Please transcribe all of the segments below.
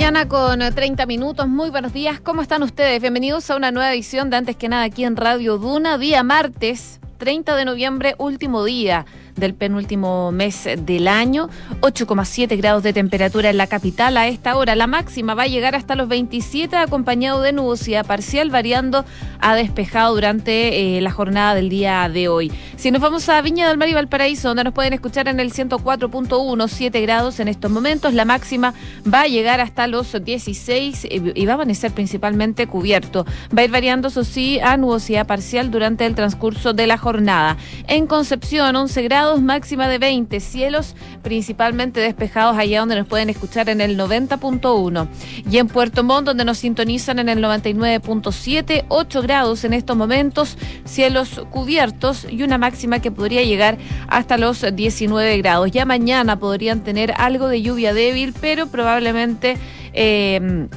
mañana con 30 minutos. Muy buenos días. ¿Cómo están ustedes? Bienvenidos a una nueva edición de Antes que nada aquí en Radio Duna, día martes, 30 de noviembre, último día del penúltimo mes del año. 8,7 grados de temperatura en la capital a esta hora. La máxima va a llegar hasta los 27 acompañado de nubosidad parcial variando a despejado durante eh, la jornada del día de hoy. Si nos vamos a Viña del Mar y Valparaíso, donde nos pueden escuchar en el 104.1, 7 grados en estos momentos, la máxima va a llegar hasta los 16 eh, y va a amanecer principalmente cubierto. Va a ir variando, eso sí, a nubosidad parcial durante el transcurso de la jornada. En Concepción, 11 grados máxima de 20, cielos principalmente despejados allá donde nos pueden escuchar en el 90.1 y en Puerto Montt donde nos sintonizan en el 99.7, 8 grados en estos momentos, cielos cubiertos y una máxima que podría llegar hasta los 19 grados. Ya mañana podrían tener algo de lluvia débil, pero probablemente... Eh,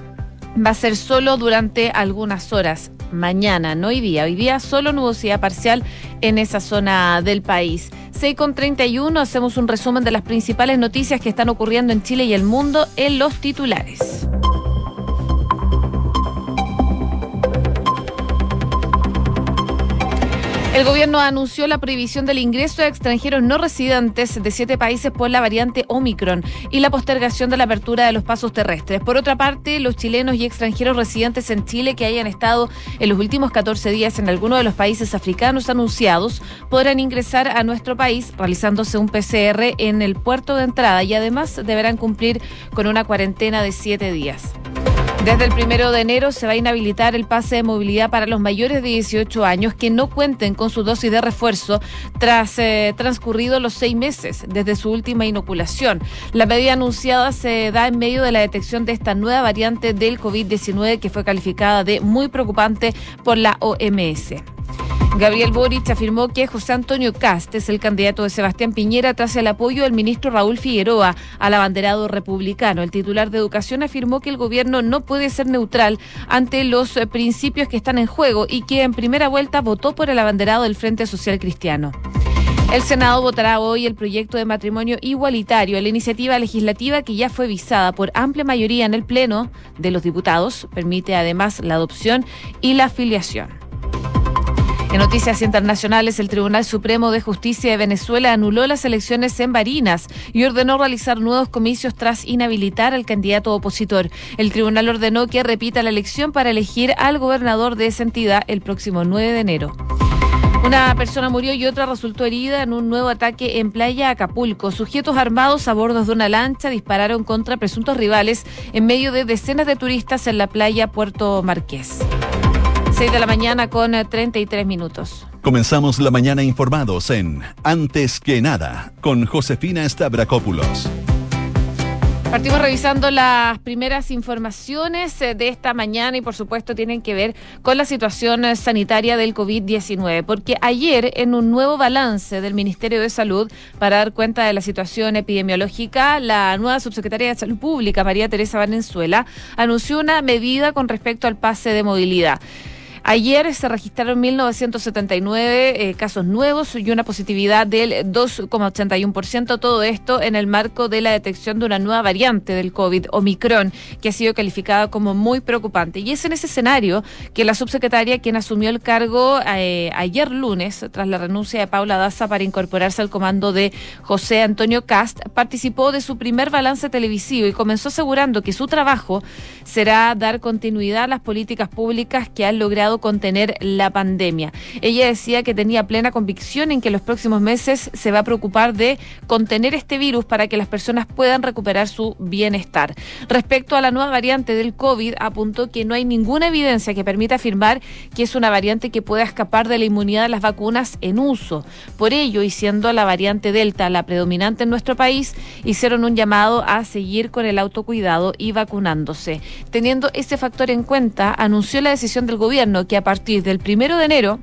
va a ser solo durante algunas horas mañana, no hoy día. Hoy día solo nubosidad parcial en esa zona del país. 6 con 31 hacemos un resumen de las principales noticias que están ocurriendo en Chile y el mundo en los titulares. El gobierno anunció la prohibición del ingreso de extranjeros no residentes de siete países por la variante Omicron y la postergación de la apertura de los pasos terrestres. Por otra parte, los chilenos y extranjeros residentes en Chile que hayan estado en los últimos 14 días en alguno de los países africanos anunciados podrán ingresar a nuestro país realizándose un PCR en el puerto de entrada y además deberán cumplir con una cuarentena de siete días. Desde el primero de enero se va a inhabilitar el pase de movilidad para los mayores de 18 años que no cuenten con su dosis de refuerzo tras eh, transcurridos los seis meses desde su última inoculación. La medida anunciada se da en medio de la detección de esta nueva variante del COVID-19 que fue calificada de muy preocupante por la OMS. Gabriel Boric afirmó que José Antonio Cast es el candidato de Sebastián Piñera tras el apoyo del ministro Raúl Figueroa al abanderado republicano. El titular de Educación afirmó que el gobierno no puede ser neutral ante los principios que están en juego y que en primera vuelta votó por el abanderado del Frente Social Cristiano. El Senado votará hoy el proyecto de matrimonio igualitario, la iniciativa legislativa que ya fue visada por amplia mayoría en el Pleno de los diputados. Permite además la adopción y la afiliación. En noticias internacionales, el Tribunal Supremo de Justicia de Venezuela anuló las elecciones en Barinas y ordenó realizar nuevos comicios tras inhabilitar al candidato opositor. El tribunal ordenó que repita la elección para elegir al gobernador de esa entidad el próximo 9 de enero. Una persona murió y otra resultó herida en un nuevo ataque en Playa Acapulco. Sujetos armados a bordo de una lancha dispararon contra presuntos rivales en medio de decenas de turistas en la playa Puerto Marqués. 6 de la mañana con 33 eh, minutos. Comenzamos la mañana informados en Antes que nada con Josefina Stavrakopoulos. Partimos revisando las primeras informaciones eh, de esta mañana y por supuesto tienen que ver con la situación eh, sanitaria del COVID-19, porque ayer en un nuevo balance del Ministerio de Salud para dar cuenta de la situación epidemiológica, la nueva subsecretaria de Salud Pública, María Teresa Valenzuela, anunció una medida con respecto al pase de movilidad. Ayer se registraron 1.979 eh, casos nuevos y una positividad del 2,81%. Todo esto en el marco de la detección de una nueva variante del COVID, Omicron, que ha sido calificada como muy preocupante. Y es en ese escenario que la subsecretaria, quien asumió el cargo eh, ayer lunes, tras la renuncia de Paula Daza para incorporarse al comando de José Antonio Cast, participó de su primer balance televisivo y comenzó asegurando que su trabajo será dar continuidad a las políticas públicas que han logrado contener la pandemia. Ella decía que tenía plena convicción en que los próximos meses se va a preocupar de contener este virus para que las personas puedan recuperar su bienestar. Respecto a la nueva variante del COVID, apuntó que no hay ninguna evidencia que permita afirmar que es una variante que pueda escapar de la inmunidad de las vacunas en uso. Por ello, y siendo la variante Delta la predominante en nuestro país, hicieron un llamado a seguir con el autocuidado y vacunándose. Teniendo ese factor en cuenta, anunció la decisión del gobierno que a partir del primero de enero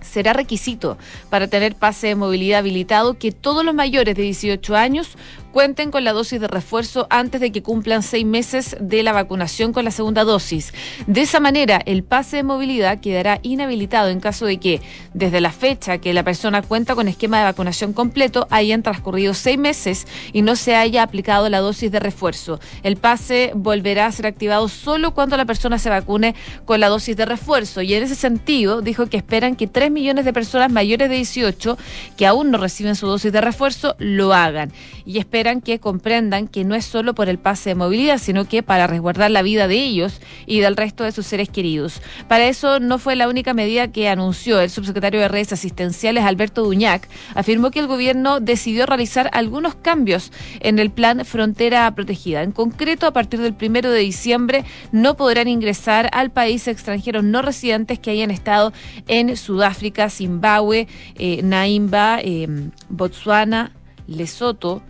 será requisito para tener pase de movilidad habilitado que todos los mayores de 18 años cuenten con la dosis de refuerzo antes de que cumplan seis meses de la vacunación con la segunda dosis. De esa manera, el pase de movilidad quedará inhabilitado en caso de que, desde la fecha que la persona cuenta con esquema de vacunación completo, hayan transcurrido seis meses y no se haya aplicado la dosis de refuerzo. El pase volverá a ser activado solo cuando la persona se vacune con la dosis de refuerzo. Y en ese sentido, dijo que esperan que 3 millones de personas mayores de 18 que aún no reciben su dosis de refuerzo lo hagan. Y esperan que comprendan que no es solo por el pase de movilidad, sino que para resguardar la vida de ellos y del resto de sus seres queridos. Para eso no fue la única medida que anunció el subsecretario de redes asistenciales, Alberto Duñac. Afirmó que el gobierno decidió realizar algunos cambios en el plan Frontera Protegida. En concreto, a partir del primero de diciembre no podrán ingresar al país extranjeros no residentes que hayan estado en Sudáfrica, Zimbabue, eh, Naimba, eh, Botswana, Lesoto,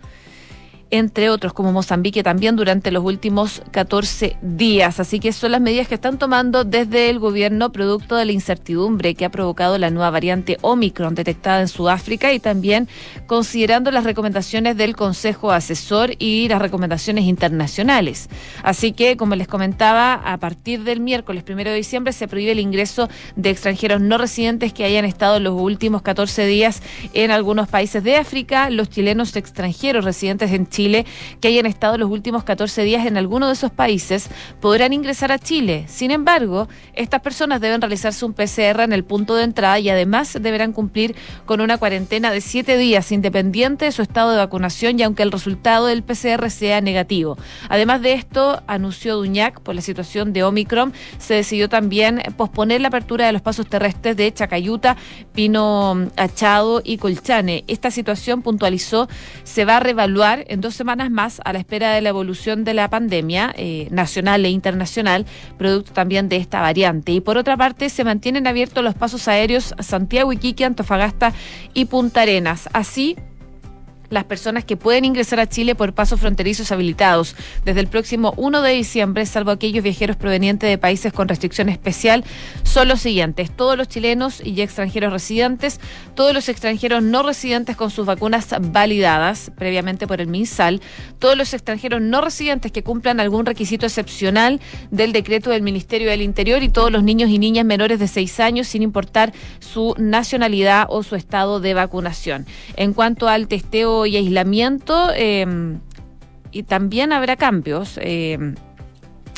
entre otros como Mozambique también durante los últimos 14 días. Así que son las medidas que están tomando desde el gobierno producto de la incertidumbre que ha provocado la nueva variante Omicron detectada en Sudáfrica y también considerando las recomendaciones del Consejo Asesor y las recomendaciones internacionales. Así que, como les comentaba, a partir del miércoles primero de diciembre se prohíbe el ingreso de extranjeros no residentes que hayan estado en los últimos 14 días en algunos países de África, los chilenos extranjeros residentes en Chile Chile que hayan estado los últimos 14 días en alguno de esos países podrán ingresar a Chile. Sin embargo, estas personas deben realizarse un PCR en el punto de entrada y además deberán cumplir con una cuarentena de siete días independiente de su estado de vacunación y aunque el resultado del PCR sea negativo. Además de esto, anunció Duñac, por la situación de Omicron, se decidió también posponer la apertura de los pasos terrestres de Chacayuta, Pino Achado y Colchane. Esta situación, puntualizó, se va a reevaluar en dos semanas más a la espera de la evolución de la pandemia eh, nacional e internacional, producto también de esta variante. Y por otra parte, se mantienen abiertos los pasos aéreos Santiago, Iquique, Antofagasta y Punta Arenas. Así, las personas que pueden ingresar a Chile por pasos fronterizos habilitados desde el próximo 1 de diciembre, salvo aquellos viajeros provenientes de países con restricción especial, son los siguientes. Todos los chilenos y extranjeros residentes, todos los extranjeros no residentes con sus vacunas validadas previamente por el MinSal, todos los extranjeros no residentes que cumplan algún requisito excepcional del decreto del Ministerio del Interior y todos los niños y niñas menores de 6 años sin importar su nacionalidad o su estado de vacunación. En cuanto al testeo y aislamiento, em, y también habrá cambios. Eh,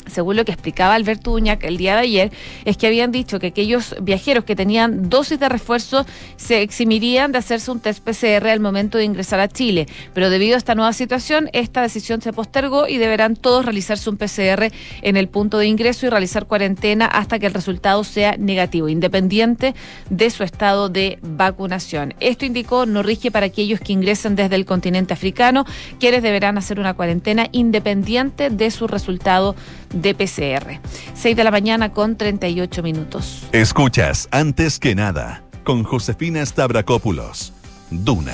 según lo que explicaba Alberto Uñac el día de ayer, es que habían dicho que aquellos viajeros que tenían dosis de refuerzo se eximirían de hacerse un test PCR al momento de ingresar a Chile. Pero debido a esta nueva situación, esta decisión se postergó y deberán todos realizarse un PCR en el punto de ingreso y realizar cuarentena hasta que el resultado sea negativo, independiente de su estado de vacunación. Esto indicó no rige para aquellos que ingresen desde el continente africano, quienes deberán hacer una cuarentena independiente de su resultado de PCR. 6 de la mañana con 38 minutos. Escuchas, antes que nada, con Josefina Stavrakopoulos. Duna.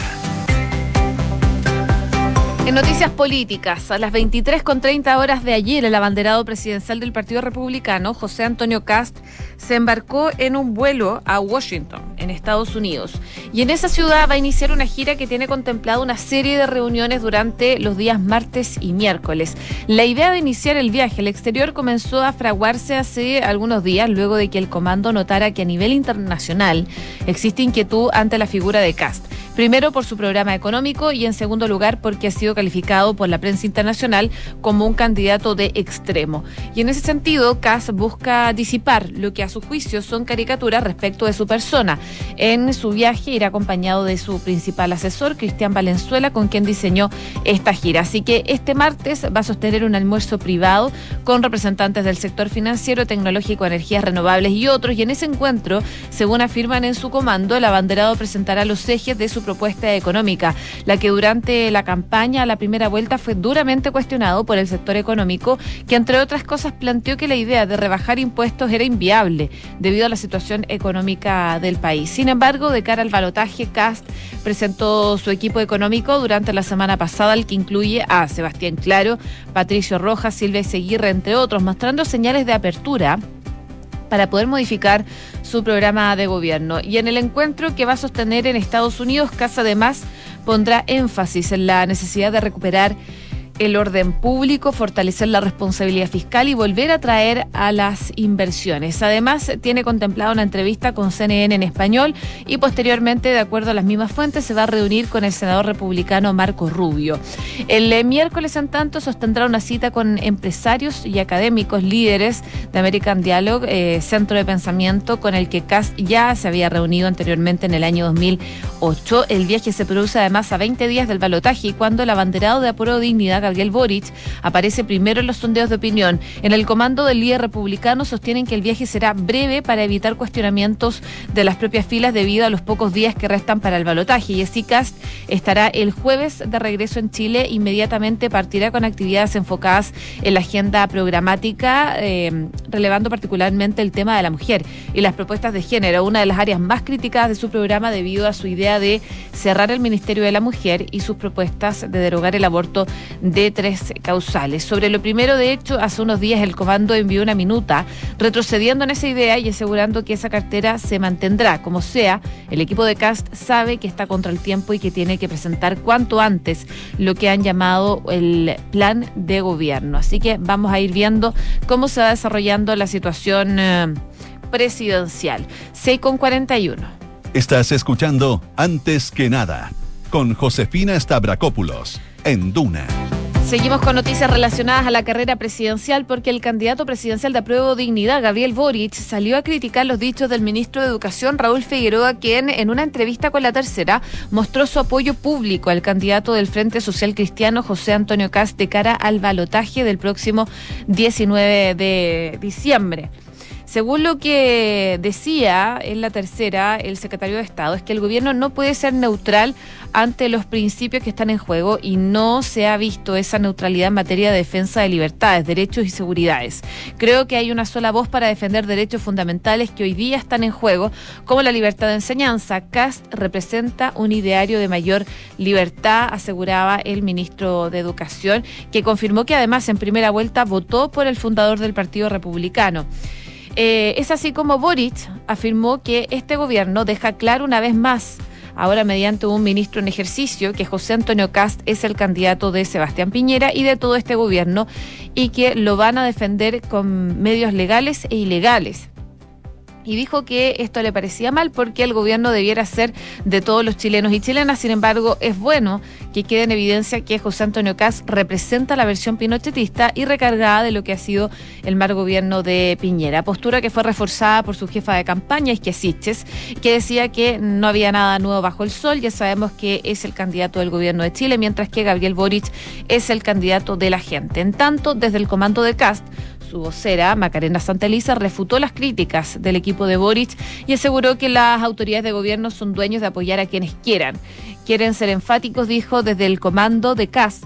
En noticias políticas, a las 23 con 30 horas de ayer, el abanderado presidencial del Partido Republicano, José Antonio Cast, se embarcó en un vuelo a Washington, en Estados Unidos. Y en esa ciudad va a iniciar una gira que tiene contemplado una serie de reuniones durante los días martes y miércoles. La idea de iniciar el viaje al exterior comenzó a fraguarse hace algunos días, luego de que el comando notara que a nivel internacional existe inquietud ante la figura de Cast. Primero por su programa económico y en segundo lugar porque ha sido calificado por la prensa internacional como un candidato de extremo. Y en ese sentido, Kass busca disipar lo que a su juicio son caricaturas respecto de su persona. En su viaje irá acompañado de su principal asesor, Cristian Valenzuela, con quien diseñó esta gira. Así que este martes va a sostener un almuerzo privado con representantes del sector financiero, tecnológico, energías renovables y otros. Y en ese encuentro, según afirman en su comando, el abanderado presentará los ejes de su propuesta económica, la que durante la campaña a la primera vuelta fue duramente cuestionado por el sector económico, que entre otras cosas planteó que la idea de rebajar impuestos era inviable debido a la situación económica del país. Sin embargo, de cara al balotaje, Cast presentó su equipo económico durante la semana pasada, el que incluye a Sebastián Claro, Patricio Rojas, Silvia Seguirre, entre otros, mostrando señales de apertura para poder modificar su programa de gobierno. Y en el encuentro que va a sostener en Estados Unidos, Casa además pondrá énfasis en la necesidad de recuperar el orden público, fortalecer la responsabilidad fiscal y volver a traer a las inversiones. Además, tiene contemplado una entrevista con CNN en español y posteriormente, de acuerdo a las mismas fuentes, se va a reunir con el senador republicano Marco Rubio. El eh, miércoles, en tanto, sostendrá una cita con empresarios y académicos líderes de American Dialogue, eh, centro de pensamiento con el que CAS ya se había reunido anteriormente en el año 2008. El viaje se produce además a 20 días del balotaje y cuando el abanderado de Apuro Dignidad Gabriel Boric, aparece primero en los sondeos de opinión. En el comando del líder republicano sostienen que el viaje será breve para evitar cuestionamientos de las propias filas debido a los pocos días que restan para el balotaje. Y Cast estará el jueves de regreso en Chile. Inmediatamente partirá con actividades enfocadas en la agenda programática, eh, relevando particularmente el tema de la mujer y las propuestas de género, una de las áreas más criticadas de su programa debido a su idea de cerrar el Ministerio de la Mujer y sus propuestas de derogar el aborto de tres causales. Sobre lo primero, de hecho, hace unos días el comando envió una minuta retrocediendo en esa idea y asegurando que esa cartera se mantendrá. Como sea, el equipo de CAST sabe que está contra el tiempo y que tiene que presentar cuanto antes lo que han llamado el plan de gobierno. Así que vamos a ir viendo cómo se va desarrollando la situación eh, presidencial. 6 con 41. Estás escuchando Antes que nada con Josefina Stavrakopoulos en Duna. Seguimos con noticias relacionadas a la carrera presidencial porque el candidato presidencial de Apruebo Dignidad, Gabriel Boric, salió a criticar los dichos del ministro de Educación, Raúl Figueroa, quien en una entrevista con la tercera mostró su apoyo público al candidato del Frente Social Cristiano, José Antonio Cast, de cara al balotaje del próximo 19 de diciembre. Según lo que decía en la tercera el secretario de Estado, es que el gobierno no puede ser neutral ante los principios que están en juego y no se ha visto esa neutralidad en materia de defensa de libertades, derechos y seguridades. Creo que hay una sola voz para defender derechos fundamentales que hoy día están en juego, como la libertad de enseñanza. CAST representa un ideario de mayor libertad, aseguraba el ministro de Educación, que confirmó que además en primera vuelta votó por el fundador del Partido Republicano. Eh, es así como Boric afirmó que este gobierno deja claro una vez más ahora mediante un ministro en ejercicio, que José Antonio Cast es el candidato de Sebastián Piñera y de todo este gobierno, y que lo van a defender con medios legales e ilegales y dijo que esto le parecía mal porque el gobierno debiera ser de todos los chilenos y chilenas. Sin embargo, es bueno que quede en evidencia que José Antonio Caz representa la versión pinochetista y recargada de lo que ha sido el mal gobierno de Piñera. Postura que fue reforzada por su jefa de campaña, Isquiasiches, que decía que no había nada nuevo bajo el sol. Ya sabemos que es el candidato del gobierno de Chile, mientras que Gabriel Boric es el candidato de la gente. En tanto, desde el comando de Cast, su vocera, Macarena Santeliza, refutó las críticas del equipo de Boric y aseguró que las autoridades de gobierno son dueños de apoyar a quienes quieran. Quieren ser enfáticos, dijo desde el comando de CAS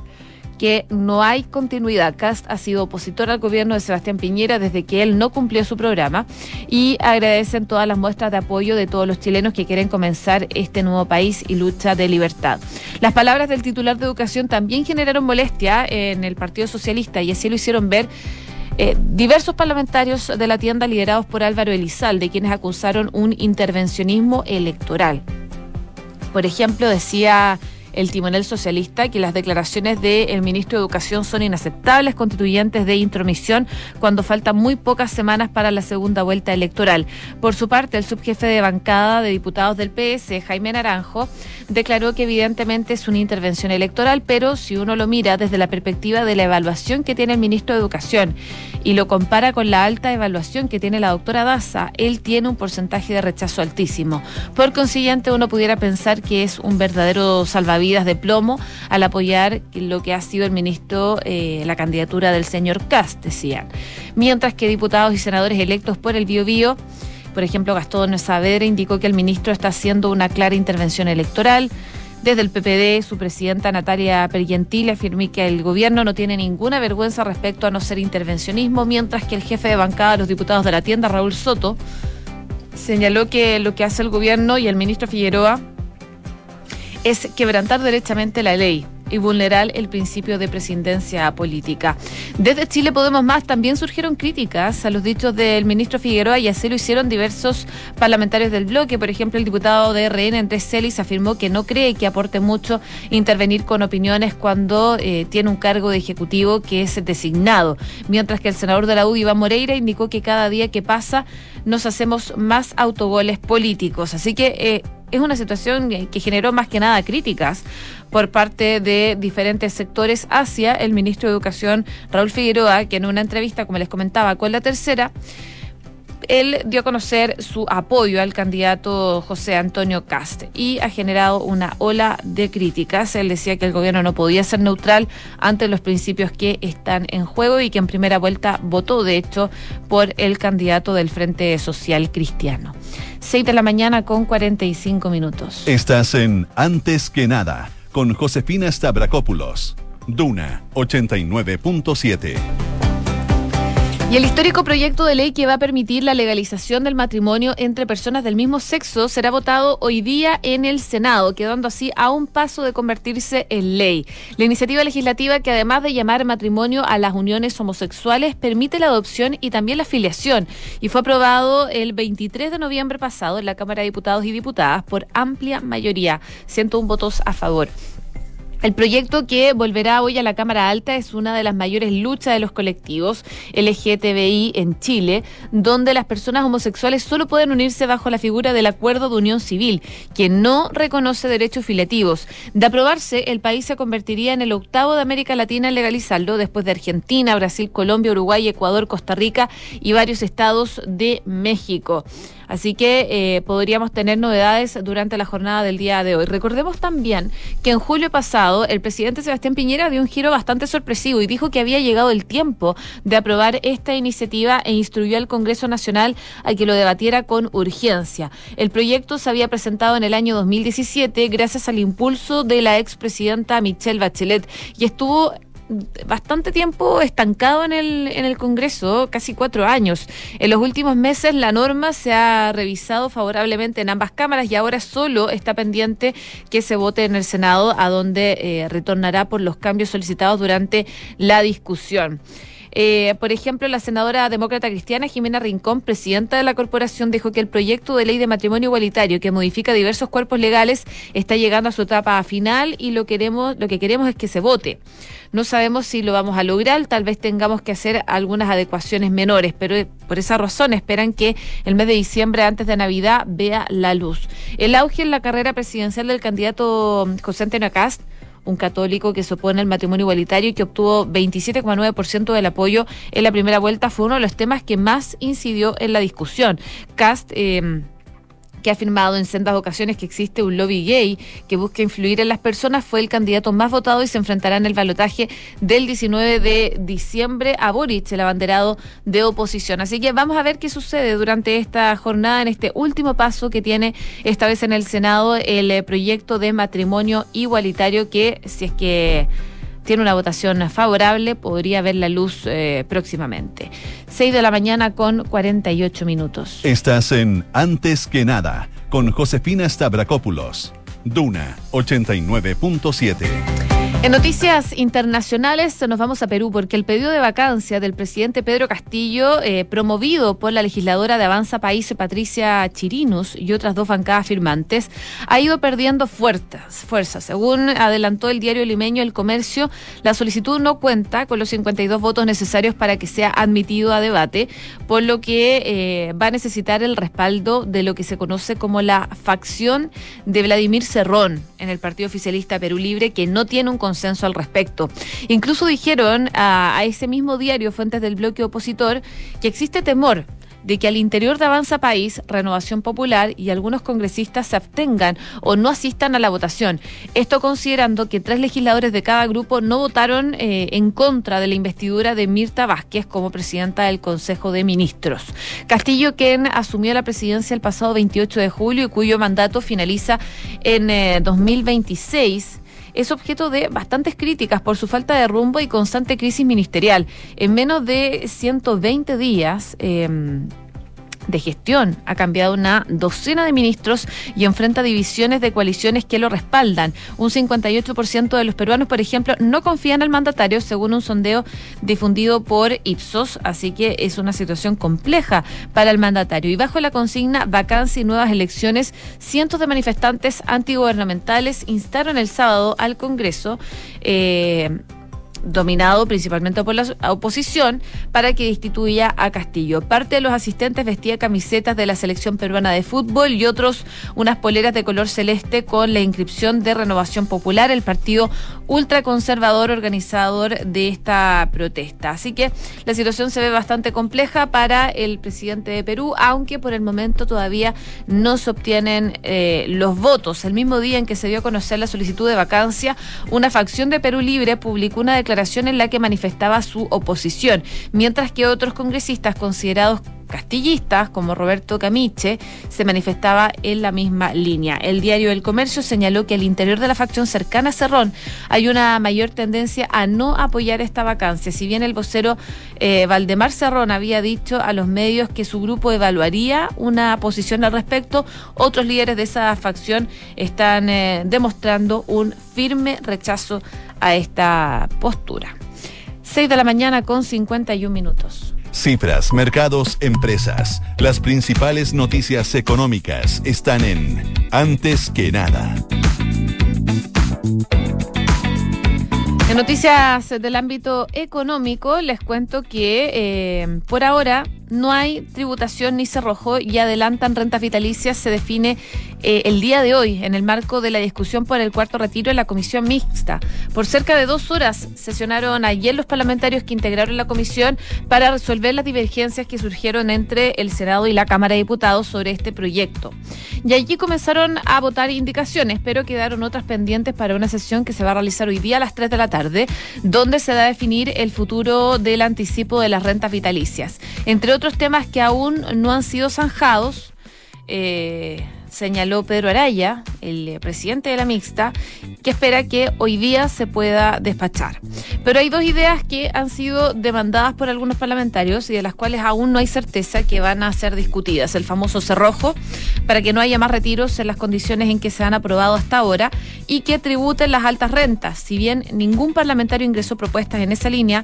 que no hay continuidad. Cast ha sido opositor al gobierno de Sebastián Piñera desde que él no cumplió su programa y agradecen todas las muestras de apoyo de todos los chilenos que quieren comenzar este nuevo país y lucha de libertad. Las palabras del titular de educación también generaron molestia en el Partido Socialista y así lo hicieron ver eh, diversos parlamentarios de la tienda liderados por Álvaro Elizalde, quienes acusaron un intervencionismo electoral. Por ejemplo, decía el timonel socialista que las declaraciones del ministro de Educación son inaceptables, constituyentes de intromisión, cuando faltan muy pocas semanas para la segunda vuelta electoral. Por su parte, el subjefe de bancada de diputados del PS, Jaime Naranjo, declaró que evidentemente es una intervención electoral, pero si uno lo mira desde la perspectiva de la evaluación que tiene el ministro de Educación y lo compara con la alta evaluación que tiene la doctora Daza, él tiene un porcentaje de rechazo altísimo. Por consiguiente, uno pudiera pensar que es un verdadero de plomo al apoyar lo que ha sido el ministro, eh, la candidatura del señor Cast, decían. Mientras que diputados y senadores electos por el Bio Bio por ejemplo, Gastón Saavedra indicó que el ministro está haciendo una clara intervención electoral. Desde el PPD, su presidenta Natalia Pergentile afirmó que el gobierno no tiene ninguna vergüenza respecto a no ser intervencionismo, mientras que el jefe de bancada de los diputados de la tienda, Raúl Soto, señaló que lo que hace el gobierno y el ministro Figueroa es quebrantar derechamente la ley y vulnerar el principio de presidencia política. Desde Chile Podemos Más también surgieron críticas a los dichos del ministro Figueroa y así lo hicieron diversos parlamentarios del bloque. Por ejemplo, el diputado de RN, Andrés Celis, afirmó que no cree que aporte mucho intervenir con opiniones cuando eh, tiene un cargo de ejecutivo que es designado. Mientras que el senador de la U, Iván Moreira, indicó que cada día que pasa nos hacemos más autogoles políticos. Así que eh, es una situación que generó más que nada críticas por parte de diferentes sectores hacia el ministro de Educación, Raúl Figueroa, que en una entrevista, como les comentaba, con la tercera, él dio a conocer su apoyo al candidato José Antonio Cast y ha generado una ola de críticas. Él decía que el gobierno no podía ser neutral ante los principios que están en juego y que en primera vuelta votó, de hecho, por el candidato del Frente Social Cristiano. 6 de la mañana con 45 minutos. Estás en Antes que nada con Josefina Stavrakopoulos. Duna 89.7. Y el histórico proyecto de ley que va a permitir la legalización del matrimonio entre personas del mismo sexo será votado hoy día en el Senado, quedando así a un paso de convertirse en ley. La iniciativa legislativa que además de llamar matrimonio a las uniones homosexuales, permite la adopción y también la filiación y fue aprobado el 23 de noviembre pasado en la Cámara de Diputados y Diputadas por amplia mayoría, 101 votos a favor. El proyecto que volverá hoy a la Cámara Alta es una de las mayores luchas de los colectivos LGTBI en Chile, donde las personas homosexuales solo pueden unirse bajo la figura del acuerdo de unión civil, que no reconoce derechos filiativos. De aprobarse, el país se convertiría en el octavo de América Latina en legalizarlo, después de Argentina, Brasil, Colombia, Uruguay, Ecuador, Costa Rica y varios estados de México. Así que eh, podríamos tener novedades durante la jornada del día de hoy. Recordemos también que en julio pasado el presidente Sebastián Piñera dio un giro bastante sorpresivo y dijo que había llegado el tiempo de aprobar esta iniciativa e instruyó al Congreso Nacional a que lo debatiera con urgencia. El proyecto se había presentado en el año 2017 gracias al impulso de la expresidenta Michelle Bachelet y estuvo bastante tiempo estancado en el, en el Congreso, casi cuatro años. En los últimos meses la norma se ha revisado favorablemente en ambas cámaras y ahora solo está pendiente que se vote en el Senado, a donde eh, retornará por los cambios solicitados durante la discusión. Eh, por ejemplo, la senadora demócrata cristiana Jimena Rincón, presidenta de la corporación, dijo que el proyecto de ley de matrimonio igualitario que modifica diversos cuerpos legales está llegando a su etapa final y lo queremos, lo que queremos es que se vote. No sabemos si lo vamos a lograr, tal vez tengamos que hacer algunas adecuaciones menores, pero eh, por esa razón esperan que el mes de diciembre, antes de Navidad, vea la luz. El auge en la carrera presidencial del candidato José Antonio Cast un católico que se opone al matrimonio igualitario y que obtuvo 27,9% del apoyo en la primera vuelta, fue uno de los temas que más incidió en la discusión. Cast. Eh, que ha afirmado en sendas ocasiones que existe un lobby gay que busca influir en las personas, fue el candidato más votado y se enfrentará en el balotaje del 19 de diciembre a Boric, el abanderado de oposición. Así que vamos a ver qué sucede durante esta jornada, en este último paso que tiene esta vez en el Senado el eh, proyecto de matrimonio igualitario que, si es que tiene una votación favorable, podría ver la luz eh, próximamente. 6 de la mañana con 48 minutos. Estás en Antes que nada con Josefina Stavrakopoulos. Duna 89.7. En noticias internacionales nos vamos a Perú porque el pedido de vacancia del presidente Pedro Castillo, eh, promovido por la legisladora de Avanza País Patricia Chirinos y otras dos bancadas firmantes, ha ido perdiendo fuerzas. Según adelantó el diario limeño El Comercio, la solicitud no cuenta con los 52 votos necesarios para que sea admitido a debate, por lo que eh, va a necesitar el respaldo de lo que se conoce como la facción de Vladimir Cerrón en el Partido Oficialista Perú Libre, que no tiene un consenso al respecto. Incluso dijeron a, ese mismo diario, fuentes del bloque opositor, que existe temor de que al interior de Avanza País, Renovación Popular y algunos congresistas se abstengan o no asistan a la votación. Esto considerando que tres legisladores de cada grupo no votaron eh, en contra de la investidura de Mirta Vázquez como presidenta del Consejo de Ministros. Castillo, quien asumió la presidencia el pasado 28 de julio y cuyo mandato finaliza en 2026, eh, es objeto de bastantes críticas por su falta de rumbo y constante crisis ministerial. En menos de 120 días, em, de gestión. Ha cambiado una docena de ministros y enfrenta divisiones de coaliciones que lo respaldan. Un 58% de los peruanos, por ejemplo, no confían el mandatario, según un sondeo difundido por Ipsos. Así que es una situación compleja para el mandatario. Y bajo la consigna vacancia y nuevas elecciones, cientos de manifestantes antigubernamentales instaron el sábado al Congreso. Eh, dominado principalmente por la oposición, para que destituya a Castillo. Parte de los asistentes vestía camisetas de la selección peruana de fútbol y otros unas poleras de color celeste con la inscripción de Renovación Popular, el partido ultraconservador organizador de esta protesta. Así que la situación se ve bastante compleja para el presidente de Perú, aunque por el momento todavía no se obtienen eh, los votos. El mismo día en que se dio a conocer la solicitud de vacancia, una facción de Perú Libre publicó una declaración en la que manifestaba su oposición, mientras que otros congresistas considerados castillistas, como Roberto Camiche, se manifestaba en la misma línea. El diario El Comercio señaló que al interior de la facción cercana a Cerrón hay una mayor tendencia a no apoyar esta vacancia. Si bien el vocero eh, Valdemar Cerrón había dicho a los medios que su grupo evaluaría una posición al respecto, otros líderes de esa facción están eh, demostrando un firme rechazo a esta postura. 6 de la mañana con 51 minutos. Cifras, mercados, empresas. Las principales noticias económicas están en Antes que nada. En noticias del ámbito económico les cuento que eh, por ahora no hay tributación ni cerrojo y adelantan rentas vitalicias se define eh, el día de hoy en el marco de la discusión por el cuarto retiro en la comisión mixta. Por cerca de dos horas sesionaron ayer los parlamentarios que integraron la comisión para resolver las divergencias que surgieron entre el Senado y la Cámara de Diputados sobre este proyecto. Y allí comenzaron a votar indicaciones, pero quedaron otras pendientes para una sesión que se va a realizar hoy día a las 3 de la tarde, donde se va a definir el futuro del anticipo de las rentas vitalicias. Entre otros temas que aún no han sido zanjados, eh, señaló Pedro Araya, el eh, presidente de la mixta, que espera que hoy día se pueda despachar. Pero hay dos ideas que han sido demandadas por algunos parlamentarios y de las cuales aún no hay certeza que van a ser discutidas. El famoso cerrojo, para que no haya más retiros en las condiciones en que se han aprobado hasta ahora y que tributen las altas rentas. Si bien ningún parlamentario ingresó propuestas en esa línea,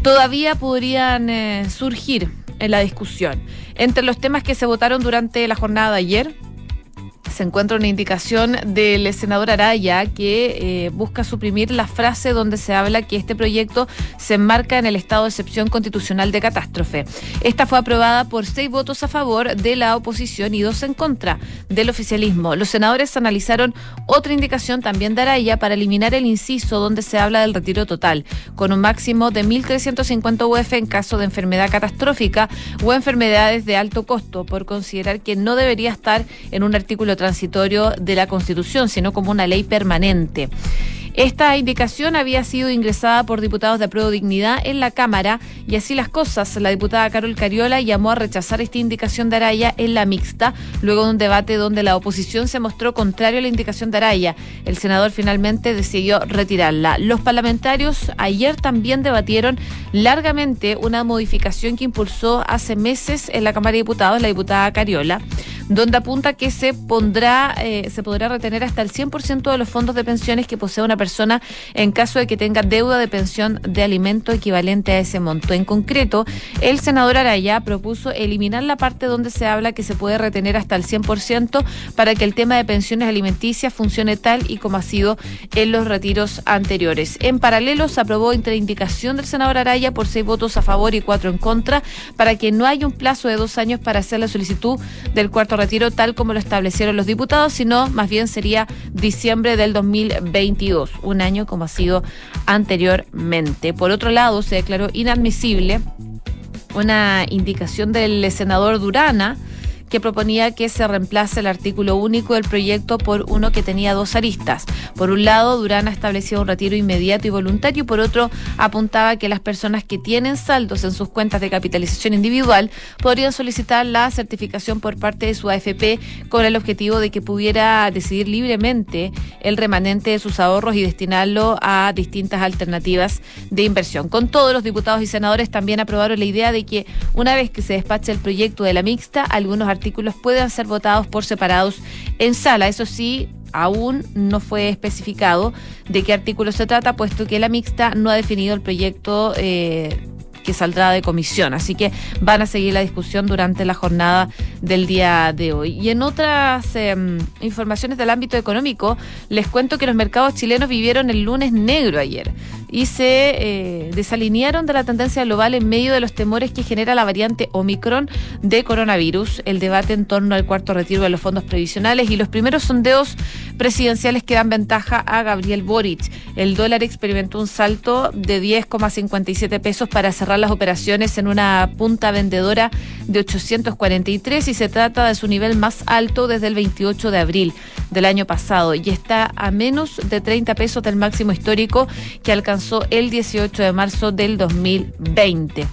todavía podrían eh, surgir en la discusión. Entre los temas que se votaron durante la jornada de ayer, se encuentra una indicación del senador Araya que eh, busca suprimir la frase donde se habla que este proyecto se enmarca en el estado de excepción constitucional de catástrofe. Esta fue aprobada por seis votos a favor de la oposición y dos en contra del oficialismo. Los senadores analizaron otra indicación también de Araya para eliminar el inciso donde se habla del retiro total, con un máximo de 1.350 UF en caso de enfermedad catastrófica o enfermedades de alto costo, por considerar que no debería estar en un artículo transitorio de la Constitución, sino como una ley permanente. Esta indicación había sido ingresada por diputados de Apruebo Dignidad en la Cámara y así las cosas. La diputada Carol Cariola llamó a rechazar esta indicación de Araya en la mixta, luego de un debate donde la oposición se mostró contrario a la indicación de Araya. El senador finalmente decidió retirarla. Los parlamentarios ayer también debatieron largamente una modificación que impulsó hace meses en la Cámara de Diputados la diputada Cariola donde apunta que se pondrá, eh, se podrá retener hasta el 100% de los fondos de pensiones que posee una persona en caso de que tenga deuda de pensión de alimento equivalente a ese monto. En concreto, el senador Araya propuso eliminar la parte donde se habla que se puede retener hasta el 100% para que el tema de pensiones alimenticias funcione tal y como ha sido en los retiros anteriores. En paralelo, se aprobó interindicación del senador Araya por seis votos a favor y cuatro en contra para que no haya un plazo de dos años para hacer la solicitud del cuarto retiro tal como lo establecieron los diputados, sino más bien sería diciembre del 2022, un año como ha sido anteriormente. Por otro lado, se declaró inadmisible una indicación del senador Durana que proponía que se reemplace el artículo único del proyecto por uno que tenía dos aristas. Por un lado, Durán ha establecido un retiro inmediato y voluntario y por otro apuntaba que las personas que tienen saldos en sus cuentas de capitalización individual podrían solicitar la certificación por parte de su AFP con el objetivo de que pudiera decidir libremente el remanente de sus ahorros y destinarlo a distintas alternativas de inversión. Con todos los diputados y senadores también aprobaron la idea de que una vez que se despache el proyecto de la mixta, algunos artículos puedan ser votados por separados en sala. Eso sí, aún no fue especificado de qué artículo se trata, puesto que la mixta no ha definido el proyecto eh, que saldrá de comisión. Así que van a seguir la discusión durante la jornada del día de hoy. Y en otras em, informaciones del ámbito económico, les cuento que los mercados chilenos vivieron el lunes negro ayer y se eh, desalinearon de la tendencia global en medio de los temores que genera la variante Omicron de coronavirus, el debate en torno al cuarto retiro de los fondos previsionales y los primeros sondeos presidenciales que dan ventaja a Gabriel Boric. El dólar experimentó un salto de 10,57 pesos para cerrar las operaciones en una punta vendedora de 843 y se trata de su nivel más alto desde el 28 de abril del año pasado y está a menos de 30 pesos del máximo histórico que alcanzó el 18 de marzo del 2020.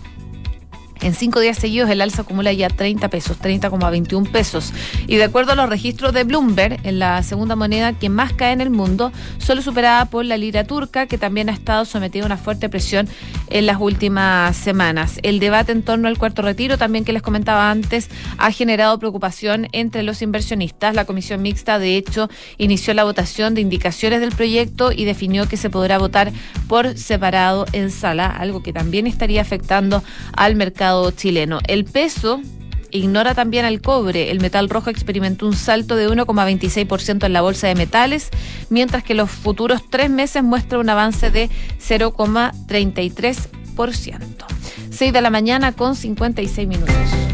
En cinco días seguidos el alza acumula ya 30 pesos, 30,21 pesos. Y de acuerdo a los registros de Bloomberg, en la segunda moneda que más cae en el mundo, solo superada por la lira turca, que también ha estado sometida a una fuerte presión en las últimas semanas. El debate en torno al cuarto retiro, también que les comentaba antes, ha generado preocupación entre los inversionistas. La comisión mixta, de hecho, inició la votación de indicaciones del proyecto y definió que se podrá votar por separado en sala, algo que también estaría afectando al mercado chileno. El peso ignora también al cobre. El metal rojo experimentó un salto de 1,26% en la bolsa de metales, mientras que los futuros tres meses muestran un avance de 0,33%. 6 de la mañana con 56 minutos.